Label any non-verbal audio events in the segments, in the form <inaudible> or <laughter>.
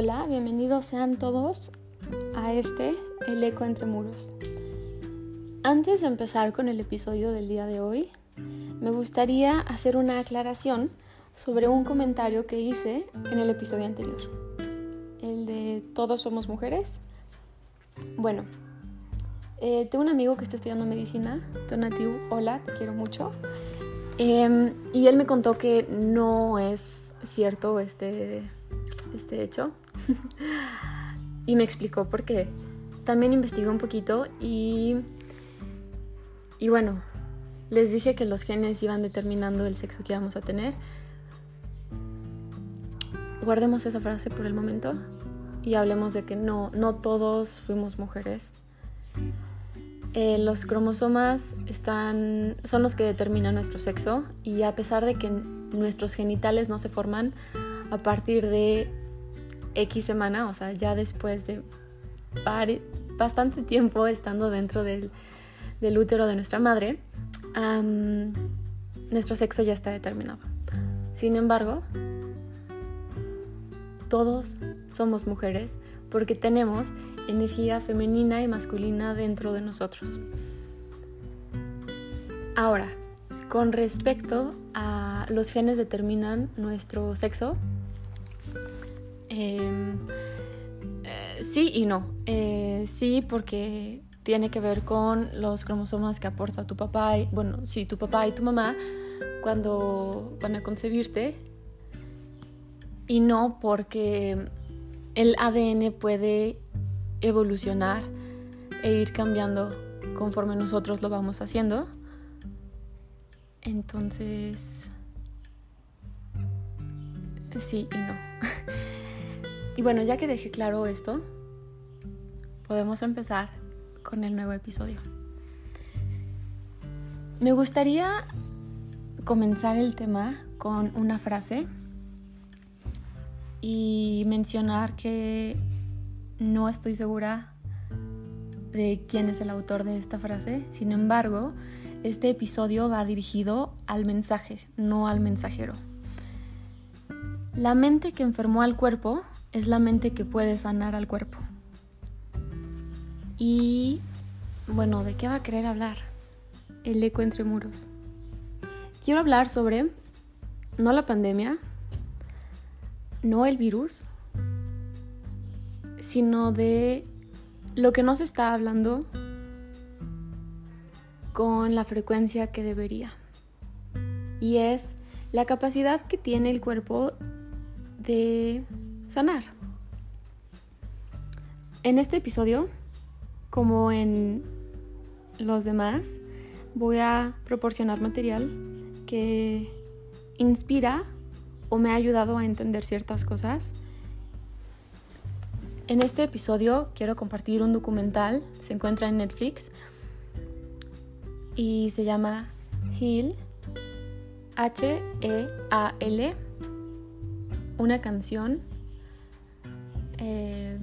Hola, bienvenidos sean todos a este El Eco entre Muros. Antes de empezar con el episodio del día de hoy, me gustaría hacer una aclaración sobre un comentario que hice en el episodio anterior, el de Todos somos mujeres. Bueno, eh, tengo un amigo que está estudiando medicina, Donatiu, hola, te quiero mucho. Em, y él me contó que no es cierto este, este hecho. <laughs> y me explicó por qué. También investigué un poquito y, y bueno, les dije que los genes iban determinando el sexo que íbamos a tener. Guardemos esa frase por el momento y hablemos de que no, no todos fuimos mujeres. Eh, los cromosomas están, son los que determinan nuestro sexo y a pesar de que nuestros genitales no se forman a partir de X semana, o sea, ya después de bastante tiempo estando dentro del, útero de nuestra madre, nuestro sexo ya está determinado. Sin embargo, todos somos mujeres porque tenemos energía femenina y masculina dentro de nosotros. Ahora, con respecto a los genes determinan nuestro sexo, Em, eh, sí y no. Eh, sí, porque tiene que ver con los cromosomas que aporta tu papá, y, bueno, sí, tu papá y tu mamá cuando van a concebirte. Y no porque el ADN puede evolucionar e ir cambiando conforme nosotros lo vamos haciendo. Entonces, sí y no. Y bueno, ya que dejé claro esto, podemos empezar con el nuevo episodio. Me gustaría comenzar el tema con una frase y mencionar que no estoy segura de quién es el autor de esta frase. Sin embargo, este episodio va dirigido al mensaje, no al mensajero. La mente que enfermó al cuerpo es la mente que puede sanar al cuerpo. Y bueno, ¿de qué va a querer hablar? El eco entre muros. Quiero hablar sobre no la pandemia, no el virus, sino de lo que no se está hablando con la frecuencia que debería. Y es la capacidad que tiene el cuerpo de sanar. En este episodio, como en los demás, voy a proporcionar material que inspira o me ha ayudado a entender ciertas cosas. En este episodio quiero compartir un documental, se encuentra en Netflix y se llama Heal, H-E-A-L, una canción eh,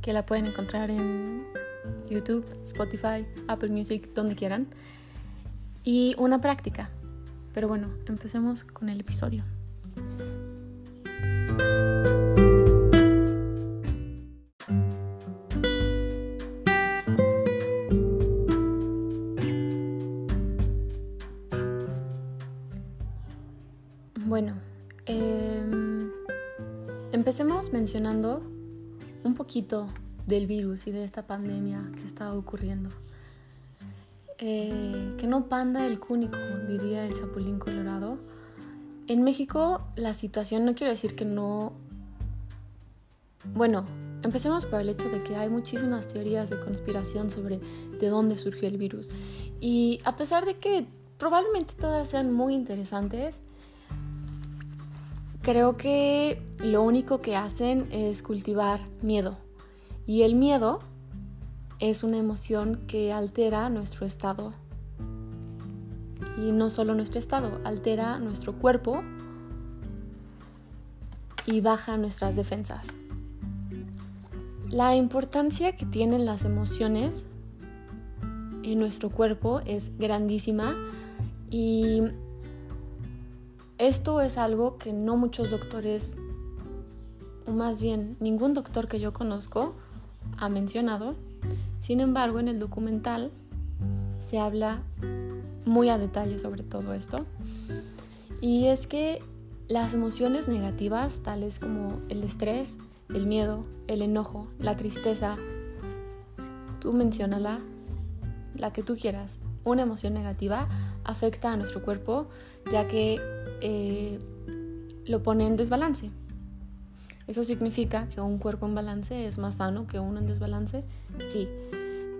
que la pueden encontrar en YouTube, Spotify, Apple Music, donde quieran. Y una práctica. Pero bueno, empecemos con el episodio. Poquito del virus y de esta pandemia que está ocurriendo. Eh, que no panda el cúnico, diría el Chapulín Colorado. En México la situación no quiero decir que no... Bueno, empecemos por el hecho de que hay muchísimas teorías de conspiración sobre de dónde surgió el virus. Y a pesar de que probablemente todas sean muy interesantes, creo que lo único que hacen es cultivar miedo. Y el miedo es una emoción que altera nuestro estado. Y no solo nuestro estado, altera nuestro cuerpo y baja nuestras defensas. La importancia que tienen las emociones en nuestro cuerpo es grandísima y esto es algo que no muchos doctores o más bien ningún doctor que yo conozco, ha mencionado. Sin embargo, en el documental se habla muy a detalle sobre todo esto. Y es que las emociones negativas, tales como el estrés, el miedo, el enojo, la tristeza, tú menciónala, la que tú quieras, una emoción negativa afecta a nuestro cuerpo ya que eh, lo pone en desbalance. ¿Eso significa que un cuerpo en balance es más sano que uno en desbalance? Sí.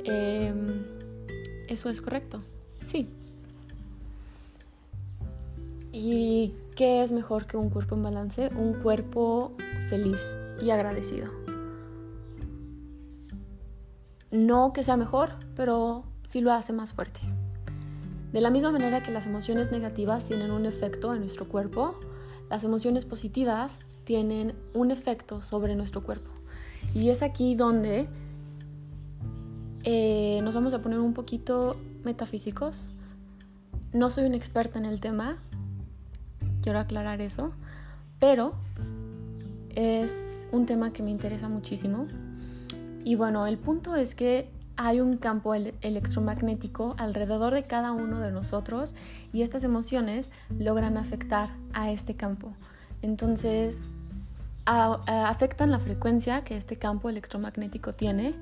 Em, ¿Eso es correcto? Sí. ¿Y qué es mejor que un cuerpo en balance? Un cuerpo feliz y agradecido. No que sea mejor, pero sí lo hace más fuerte. De la misma manera que las emociones negativas tienen un efecto en nuestro cuerpo, las emociones positivas tienen un efecto sobre nuestro cuerpo. Y es aquí donde eh, nos vamos a poner un poquito metafísicos. No soy una experta en el tema, quiero aclarar eso, pero es un tema que me interesa muchísimo. Y bueno, el punto es que hay un campo electromagnético alrededor de cada uno de nosotros y estas emociones logran afectar a este campo. Entonces, afectan la frecuencia que este campo electromagnético tiene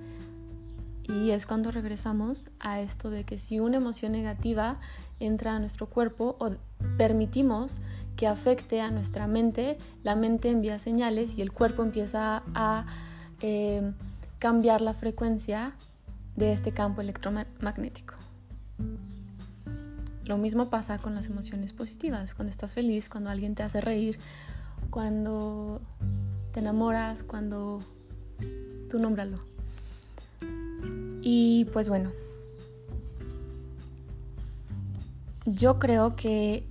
y es cuando regresamos a esto de que si una emoción negativa entra a nuestro cuerpo o permitimos que afecte a nuestra mente, la mente envía señales y el cuerpo empieza a eh, cambiar la frecuencia de este campo electromagnético. Lo mismo pasa con las emociones positivas, cuando estás feliz, cuando alguien te hace reír, cuando te enamoras, cuando tú nómbralo. Y pues bueno, yo creo que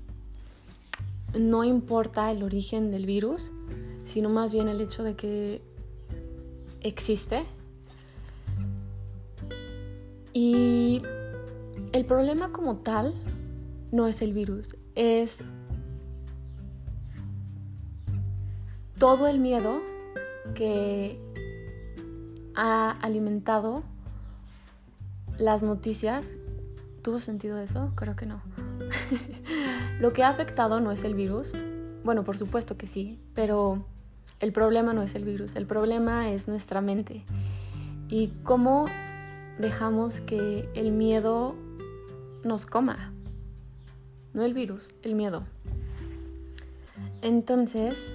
no importa el origen del virus, sino más bien el hecho de que existe. Y el problema como tal no es el virus, es todo el miedo que ha alimentado las noticias. ¿Tuvo sentido eso? Creo que no. <laughs> Lo que ha afectado no es el virus. Bueno, por supuesto que sí, pero el problema no es el virus, el problema es nuestra mente. Y cómo dejamos que el miedo nos coma. No el virus, el miedo. Entonces,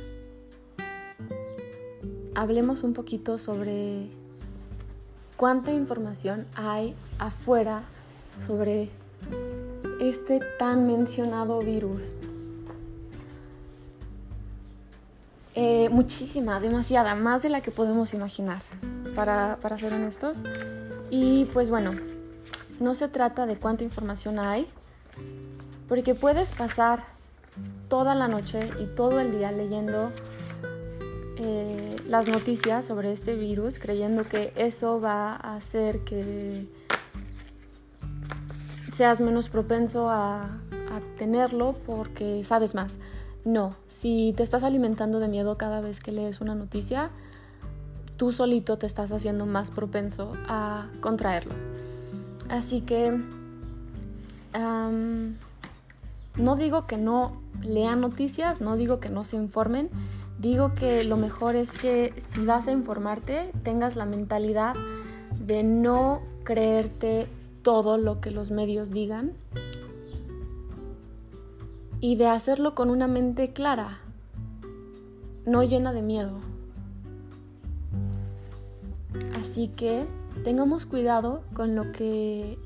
hablemos un poquito sobre cuánta información hay afuera sobre este tan mencionado virus. Eh, muchísima, demasiada, más de la que podemos imaginar, para, para ser honestos. Y pues bueno, no se trata de cuánta información hay, porque puedes pasar toda la noche y todo el día leyendo eh, las noticias sobre este virus creyendo que eso va a hacer que seas menos propenso a, a tenerlo porque sabes más. No, si te estás alimentando de miedo cada vez que lees una noticia, tú solito te estás haciendo más propenso a contraerlo. Así que no digo que no lean noticias, no digo que no se informen, digo que lo mejor es que si vas a informarte, tengas la mentalidad de no creerte todo lo que los medios digan y de hacerlo con una mente clara, no llena de miedo. Así que tengamos cuidado con lo que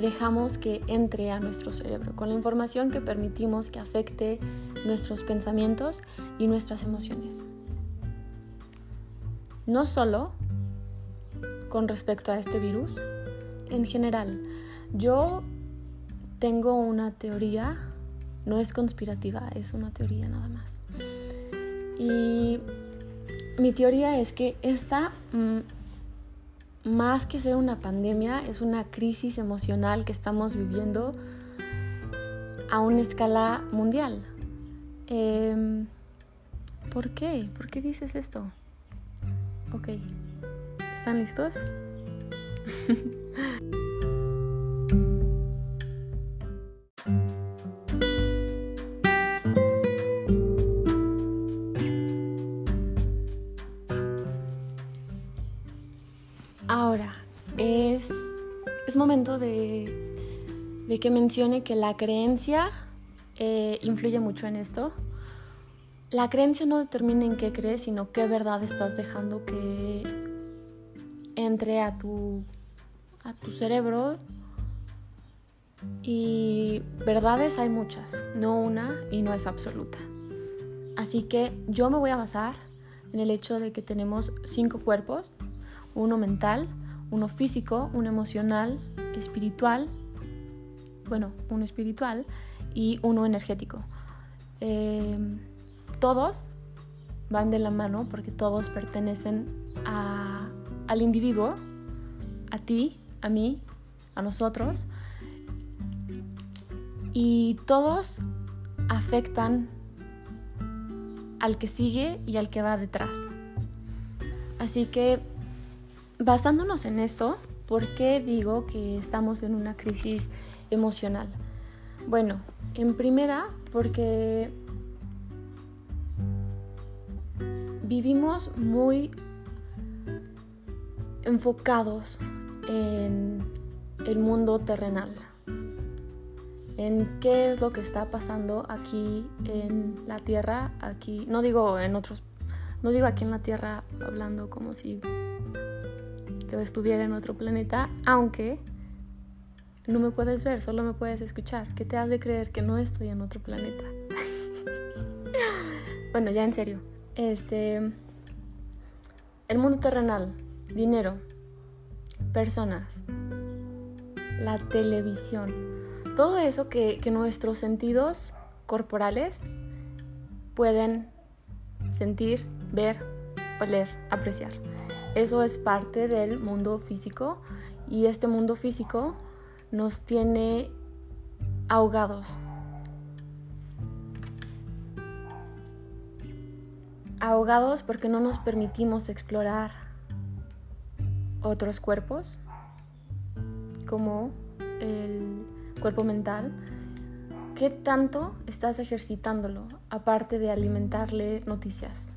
dejamos que entre a nuestro cerebro, con la información que permitimos que afecte nuestros pensamientos y nuestras emociones. No solo con respecto a este virus, en general, yo tengo una teoría, no es conspirativa, es una teoría nada más. Y mi teoría es que esta mm, más que ser una pandemia, es una crisis emocional que estamos viviendo a una escala mundial. Em, ¿Por qué? ¿Por qué dices esto? Ok, ¿están listos? <laughs> que mencione que la creencia eh, influye mucho en esto. La creencia no determina en qué crees, sino qué verdad estás dejando que entre a tu, a tu cerebro. Y verdades hay muchas, no una y no es absoluta. Así que yo me voy a basar en el hecho de que tenemos cinco cuerpos, uno mental, uno físico, uno emocional, espiritual, bueno, uno espiritual y uno energético. Eh, todos van de la mano porque todos pertenecen al individuo, a ti, a mí, a nosotros, y todos afectan al que sigue y al que va detrás. Así que, basándonos en esto, ¿por qué digo que estamos en una crisis emocional? Bueno, en primera, porque vivimos muy enfocados en el mundo terrenal, en qué es lo que está pasando aquí en la Tierra, aquí, no digo en otros, no digo aquí en la Tierra hablando como si yo estuviera en otro planeta, aunque no me puedes ver, solo me puedes escuchar. ¿Qué te hace creer que no estoy en otro planeta? <laughs> bueno, ya en serio. Este, el mundo terrenal, dinero, personas, la televisión, todo eso que, que nuestros sentidos corporales pueden sentir, ver, oler, apreciar. Eso es parte del mundo físico y este mundo físico nos tiene ahogados ahogados porque no nos permitimos explorar otros cuerpos, como el cuerpo mental. ¿Qué tanto estás ejercitándolo, aparte de alimentarle noticias?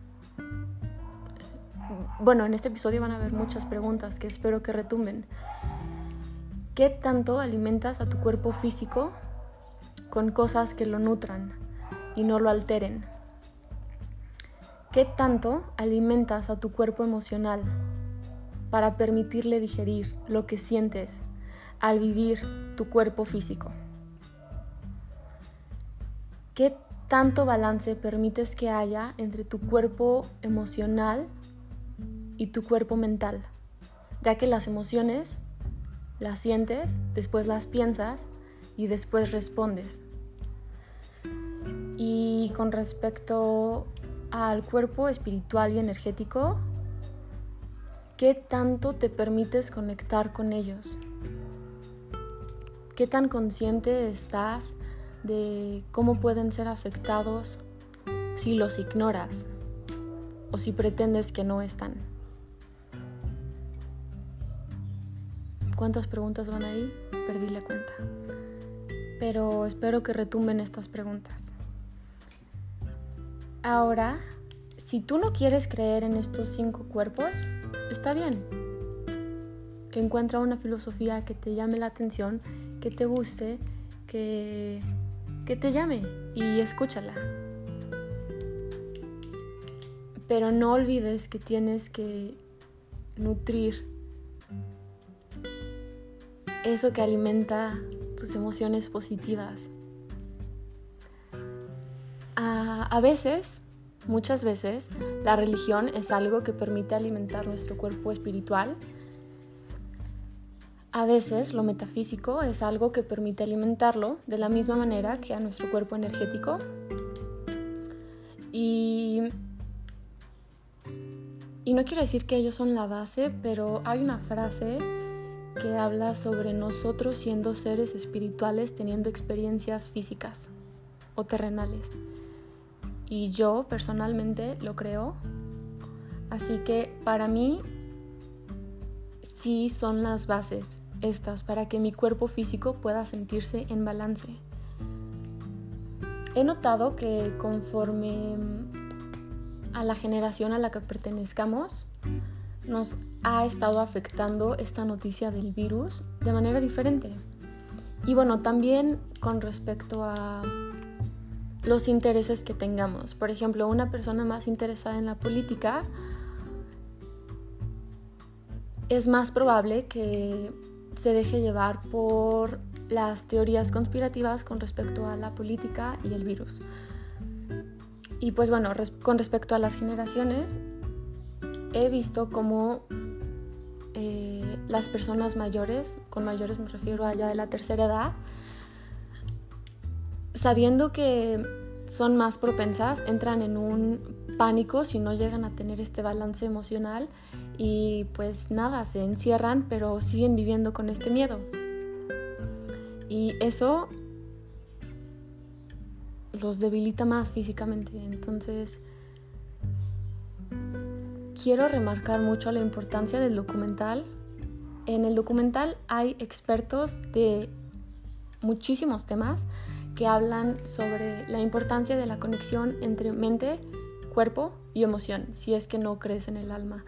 Bueno, en este episodio van a haber muchas preguntas que espero que retumben. ¿Qué tanto alimentas a tu cuerpo físico con cosas que lo nutran y no lo alteren? ¿Qué tanto alimentas a tu cuerpo emocional para permitirle digerir lo que sientes al vivir tu cuerpo físico? ¿Qué tanto balance permites que haya entre tu cuerpo emocional y tu cuerpo mental? Ya que las emociones las sientes, después las piensas y después respondes. Y con respecto al cuerpo espiritual y energético, ¿qué tanto te permites conectar con ellos? ¿Qué tan consciente estás de cómo pueden ser afectados si los ignoras o si pretendes que no están? ¿Cuántas preguntas van ahí? Perdí la cuenta. Pero espero que retumben estas preguntas. Ahora, si tú no quieres creer en estos cinco cuerpos, está bien. Encuentra una filosofía que te llame la atención, que te guste, que, que te llame y escúchala. Pero no olvides que tienes que nutrir eso que alimenta tus emociones positivas, a, veces, muchas veces, la religión es algo que permite alimentar nuestro cuerpo espiritual. A veces lo metafísico es algo que permite alimentarlo de la misma manera que a nuestro cuerpo energético. Y, y no quiero decir que ellos son la base, pero hay una frase que habla sobre nosotros siendo seres espirituales teniendo experiencias físicas o terrenales. y yo personalmente lo creo. Así que para mí sí son las bases estas para que mi cuerpo físico pueda sentirse en balance. He notado que conforme a la generación a la que pertenezcamos, nos ha estado afectando esta noticia del virus de manera diferente. Y bueno, también con respecto a los intereses que tengamos. Por ejemplo, una persona más interesada en la política es más probable que se deje llevar por las teorías conspirativas con respecto a la política y el virus. Y pues bueno, con respecto a las generaciones, he visto cómo eh, las personas mayores, con mayores me refiero a ya de la tercera edad, sabiendo que son más propensas, entran en un pánico si no llegan a tener este balance emocional y pues nada, se encierran pero siguen viviendo con este miedo. Y eso los debilita más físicamente. Entonces, quiero remarcar mucho la importancia del documental. En el documental hay expertos de muchísimos temas que hablan sobre la importancia de la conexión entre mente, cuerpo y emoción, si es que no crees en el alma.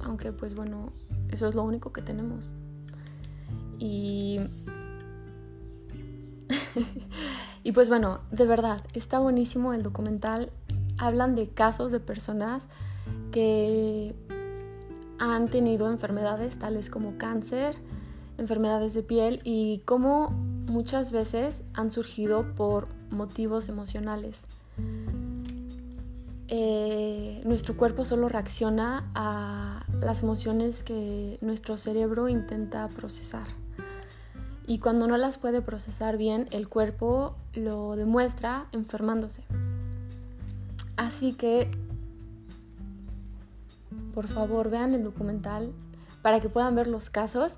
Aunque pues bueno, eso es lo único que tenemos. Y <laughs> y pues bueno, de verdad, está buenísimo el documental. Hablan de casos de personas que han tenido enfermedades tales como cáncer, enfermedades de piel y cómo muchas veces han surgido por motivos emocionales. Eh, nuestro cuerpo solo reacciona a las emociones que nuestro cerebro intenta procesar y cuando no las puede procesar bien, el cuerpo lo demuestra enfermándose. Así que, por favor, vean el documental para que puedan ver los casos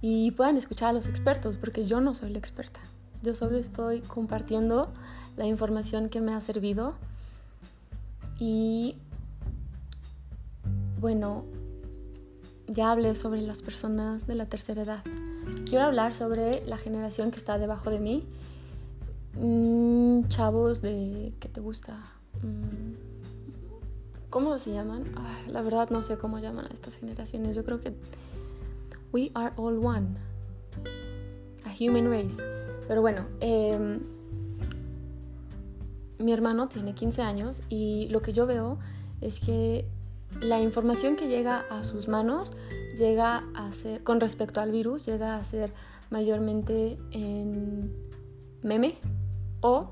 y puedan escuchar a los expertos, porque yo no soy la experta. Yo solo estoy compartiendo la información que me ha servido y bueno, ya hablé sobre las personas de la tercera edad. Quiero hablar sobre la generación que está debajo de mí. Mm, chavos de... ¿Qué te gusta? Mm, ¿Cómo se llaman? la verdad no sé cómo llaman a estas generaciones. Yo creo que... We are all one. A human race. Pero bueno, em, mi hermano tiene 15 años y lo que yo veo es que la información que llega a sus manos llega a ser, con respecto al virus, llega a ser mayormente en meme o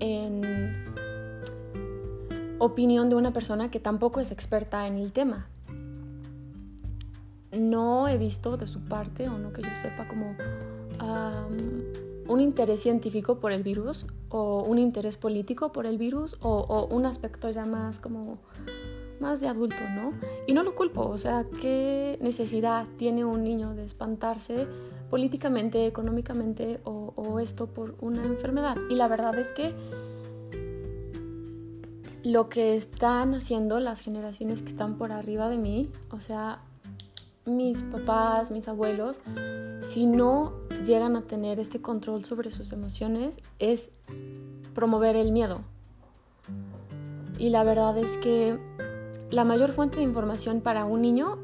en opinión de una persona que tampoco es experta en el tema. No he visto de su parte, o no que yo sepa, como un interés científico por el virus, o un interés político por el virus, o un aspecto ya más como más de adulto, ¿no? Y no lo culpo, o sea, ¿qué necesidad tiene un niño de espantarse políticamente, económicamente o, esto por una enfermedad? Y la verdad es que lo que están haciendo las generaciones que están por arriba de mí, o sea, mis papás, mis abuelos, si no llegan a tener este control sobre sus emociones, es promover el miedo. Y la verdad es que la mayor fuente de información para un niño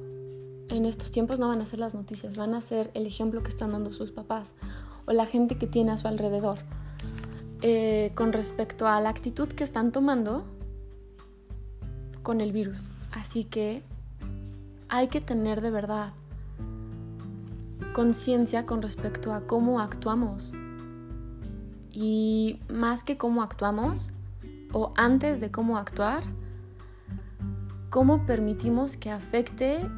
en estos tiempos no van a ser las noticias, van a ser el ejemplo que están dando sus papás o la gente que tiene a su alrededor. Eh, con respecto a la actitud que están tomando con el virus. Así que hay que tener de verdad conciencia con respecto a cómo actuamos. Y más que cómo actuamos, o antes de cómo actuar, cómo permitimos que afecte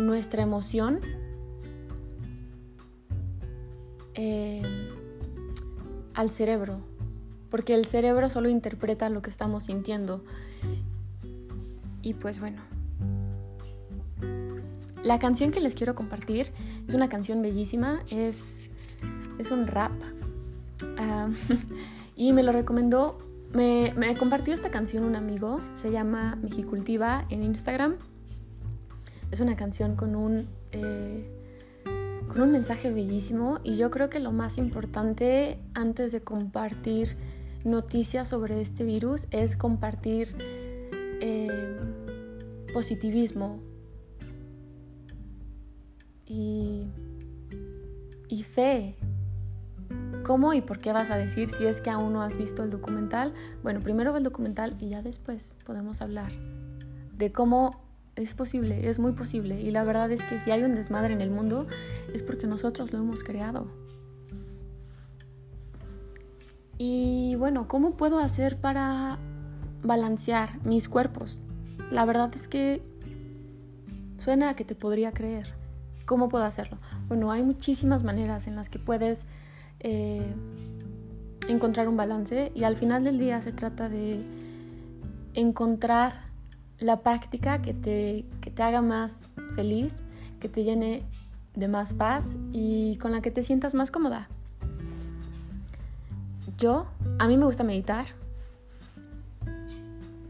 nuestra emoción eh, al cerebro, porque el cerebro solo interpreta lo que estamos sintiendo. Y pues bueno, la canción que les quiero compartir es una canción bellísima, es, es un rap. Ah, <laughs> Y me lo recomendó, me, me compartió esta canción un amigo, se llama Mexicultiva en Instagram. Es una canción con un, eh, con un mensaje bellísimo y yo creo que lo más importante antes de compartir noticias sobre este virus es compartir eh, positivismo y, y fe. ¿Cómo y por qué vas a decir si es que aún no has visto el documental? Bueno, primero ve el documental y ya después podemos hablar de cómo es posible, es muy posible. Y la verdad es que si hay un desmadre en el mundo es porque nosotros lo hemos creado. Y bueno, ¿cómo puedo hacer para balancear mis cuerpos? La verdad es que suena a que te podría creer. ¿Cómo puedo hacerlo? Bueno, hay muchísimas maneras en las que puedes eh, encontrar un balance y al final del día se trata de encontrar la práctica que te, que te haga más feliz, que te llene de más paz y con la que te sientas más cómoda. Yo, a mí me gusta meditar,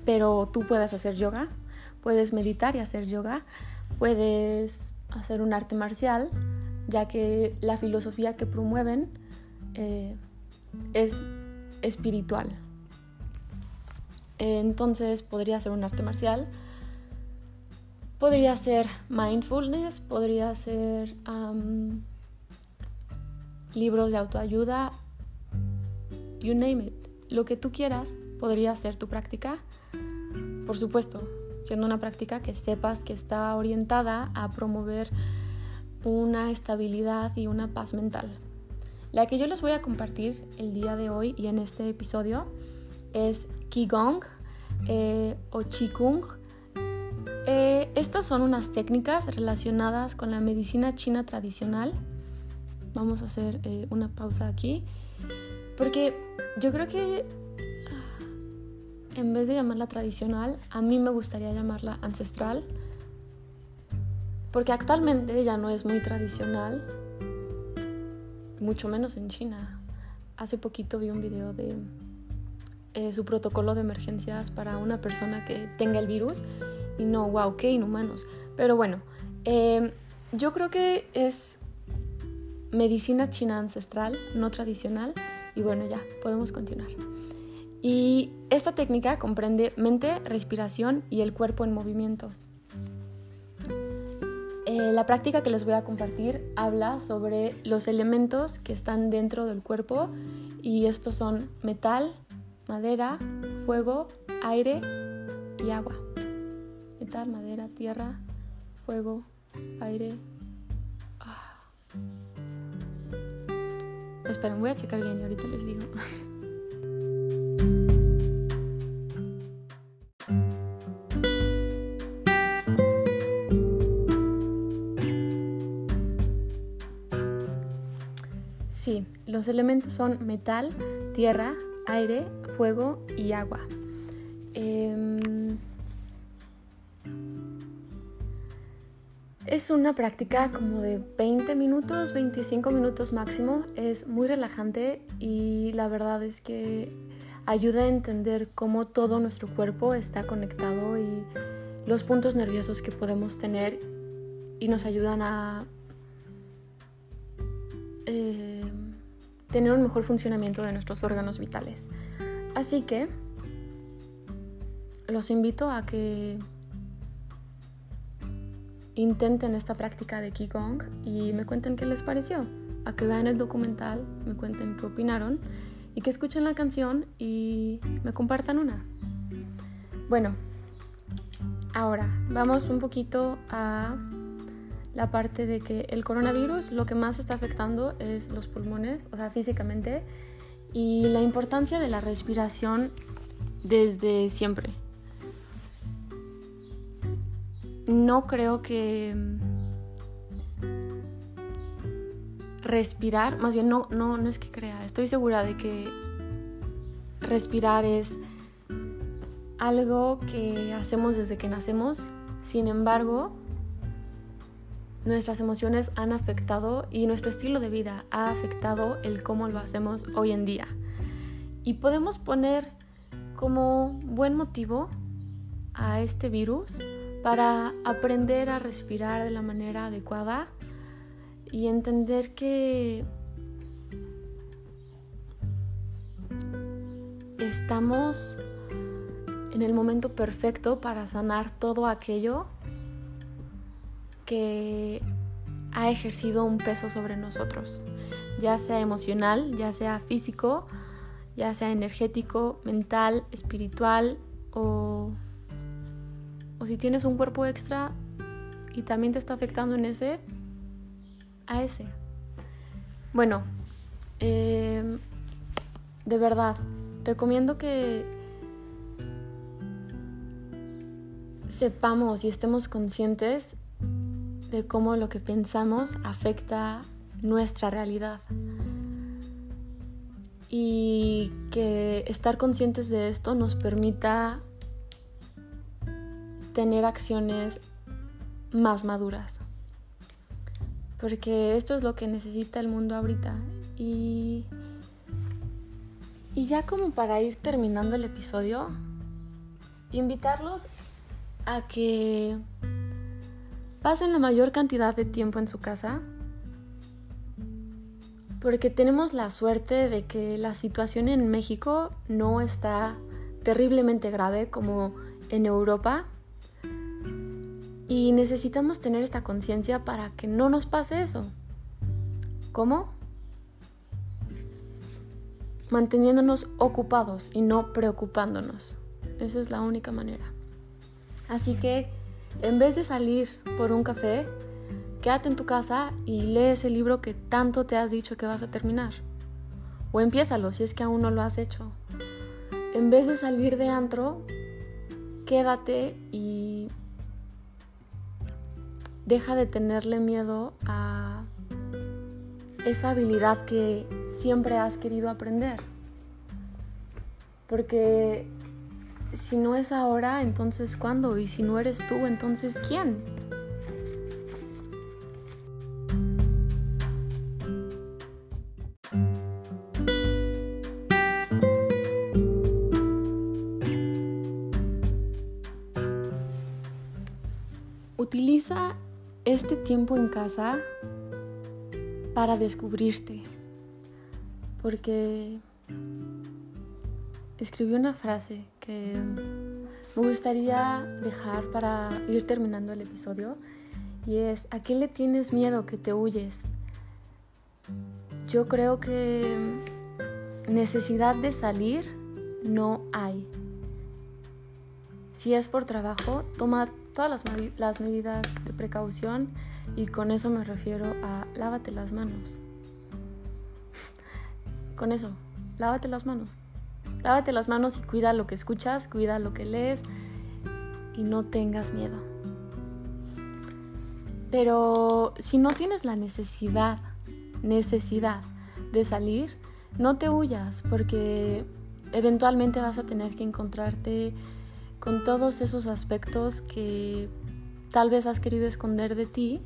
pero tú puedes hacer yoga, puedes meditar y hacer yoga, puedes hacer un arte marcial, ya que la filosofía que promueven eh, es espiritual. Entonces podría ser un arte marcial, podría ser mindfulness, podría ser libros de autoayuda you name it, lo que tú quieras podría ser tu práctica. Por supuesto, siendo una práctica que sepas que está orientada a promover una estabilidad y una paz mental. La que yo les voy a compartir el día de hoy y en este episodio es Qigong eh, o Qigong. Eh, estas son unas técnicas relacionadas con la medicina china tradicional. Vamos a hacer eh, una pausa aquí porque yo creo que en vez de llamarla tradicional, a mí me gustaría llamarla ancestral. Porque actualmente ya no es muy tradicional, mucho menos en China. Hace poquito vi un video de eh, su protocolo de emergencias para una persona que tenga el virus y no, wow, qué inhumanos. Pero bueno, eh, yo creo que es medicina china ancestral, no tradicional y bueno, ya, podemos continuar. Y esta técnica comprende mente, respiración y el cuerpo en movimiento. Eh, la práctica que les voy a compartir habla sobre los elementos que están dentro del cuerpo y estos son metal, madera, fuego, aire y agua. Metal, madera, tierra, fuego, aire, Esperen, voy a checar bien y ahorita les digo. Sí, los elementos son metal, tierra, aire, fuego y agua. Es una práctica como de 20 minutos, 25 minutos máximo. Es muy relajante y la verdad es que ayuda a entender cómo todo nuestro cuerpo está conectado y los puntos nerviosos que podemos tener y nos ayudan a eh, tener un mejor funcionamiento de nuestros órganos vitales. Así que los invito a que intenten esta práctica de Qigong y me cuenten qué les pareció. A que vean el documental, me cuenten qué opinaron y que escuchen la canción y me compartan una. Bueno, ahora vamos un poquito a la parte de que el coronavirus lo que más está afectando es los pulmones, o sea, físicamente, y la importancia de la respiración desde siempre no creo que respirar, más bien no, no, no es que crea, estoy segura de que respirar es algo que hacemos desde que nacemos, sin embargo, nuestras emociones han afectado y nuestro estilo de vida ha afectado el cómo lo hacemos hoy en día. Y podemos poner como buen motivo a este virus para aprender a respirar de la manera adecuada y entender que estamos en el momento perfecto para sanar todo aquello que ha ejercido un peso sobre nosotros, ya sea emocional, ya sea físico, ya sea energético, mental, espiritual o, si tienes un cuerpo extra y también te está afectando en ese, a ese. Bueno, em, de verdad, recomiendo que sepamos y estemos conscientes de cómo lo que pensamos afecta nuestra realidad. Y que estar conscientes de esto nos permita tener acciones más maduras. Porque esto es lo que necesita el mundo ahorita. Y, y ya como para ir terminando el episodio, invitarlos a que pasen la mayor cantidad de tiempo en su casa. Porque tenemos la suerte de que la situación en México no está terriblemente grave como en Europa. Y necesitamos tener esta conciencia para que no nos pase eso. ¿Cómo? Manteniéndonos ocupados y no preocupándonos. Esa es la única manera. Así que en vez de salir por un café, quédate en tu casa y lee ese libro que tanto te has dicho que vas a terminar. O empiézalo si es que aún no lo has hecho. En vez de salir de antro, quédate y deja de tenerle miedo a esa habilidad que siempre has querido aprender. Porque si no es ahora, entonces ¿cuándo? Y si no eres tú, entonces ¿quién? Este tiempo en casa para descubrirte, porque escribí una frase que me gustaría dejar para ir terminando el episodio y es, ¿a qué le tienes miedo que te huyes? Yo creo que necesidad de salir no hay. Si es por trabajo, toma todas las, las medidas de precaución y con eso me refiero a lávate las manos. <laughs> con eso, lávate las manos. Lávate las manos y cuida lo que escuchas, cuida lo que lees y no tengas miedo. Pero si no tienes la necesidad, necesidad de salir, no te huyas porque eventualmente vas a tener que encontrarte con todos esos aspectos que tal vez has querido esconder de ti.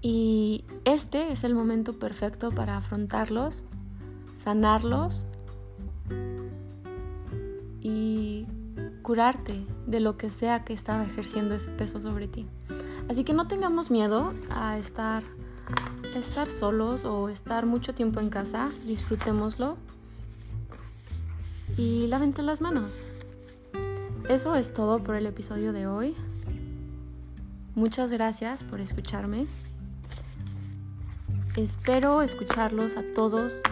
Y este es el momento perfecto para afrontarlos sanarlos y curarte de lo que sea que estaba ejerciendo ese peso sobre ti. Así que no tengamos miedo a estar, estar solos o estar mucho tiempo en casa, disfrutémoslo y lávente las manos. Eso es todo por el episodio de hoy. Muchas gracias por escucharme. Espero escucharlos a todos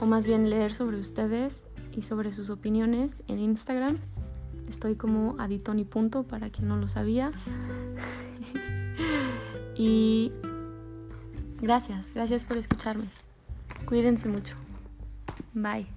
o más bien leer sobre ustedes y sobre sus opiniones en Instagram. Estoy como aditoni. para quien no lo sabía. <laughs> y gracias, gracias por escucharme. Cuídense mucho. Bye.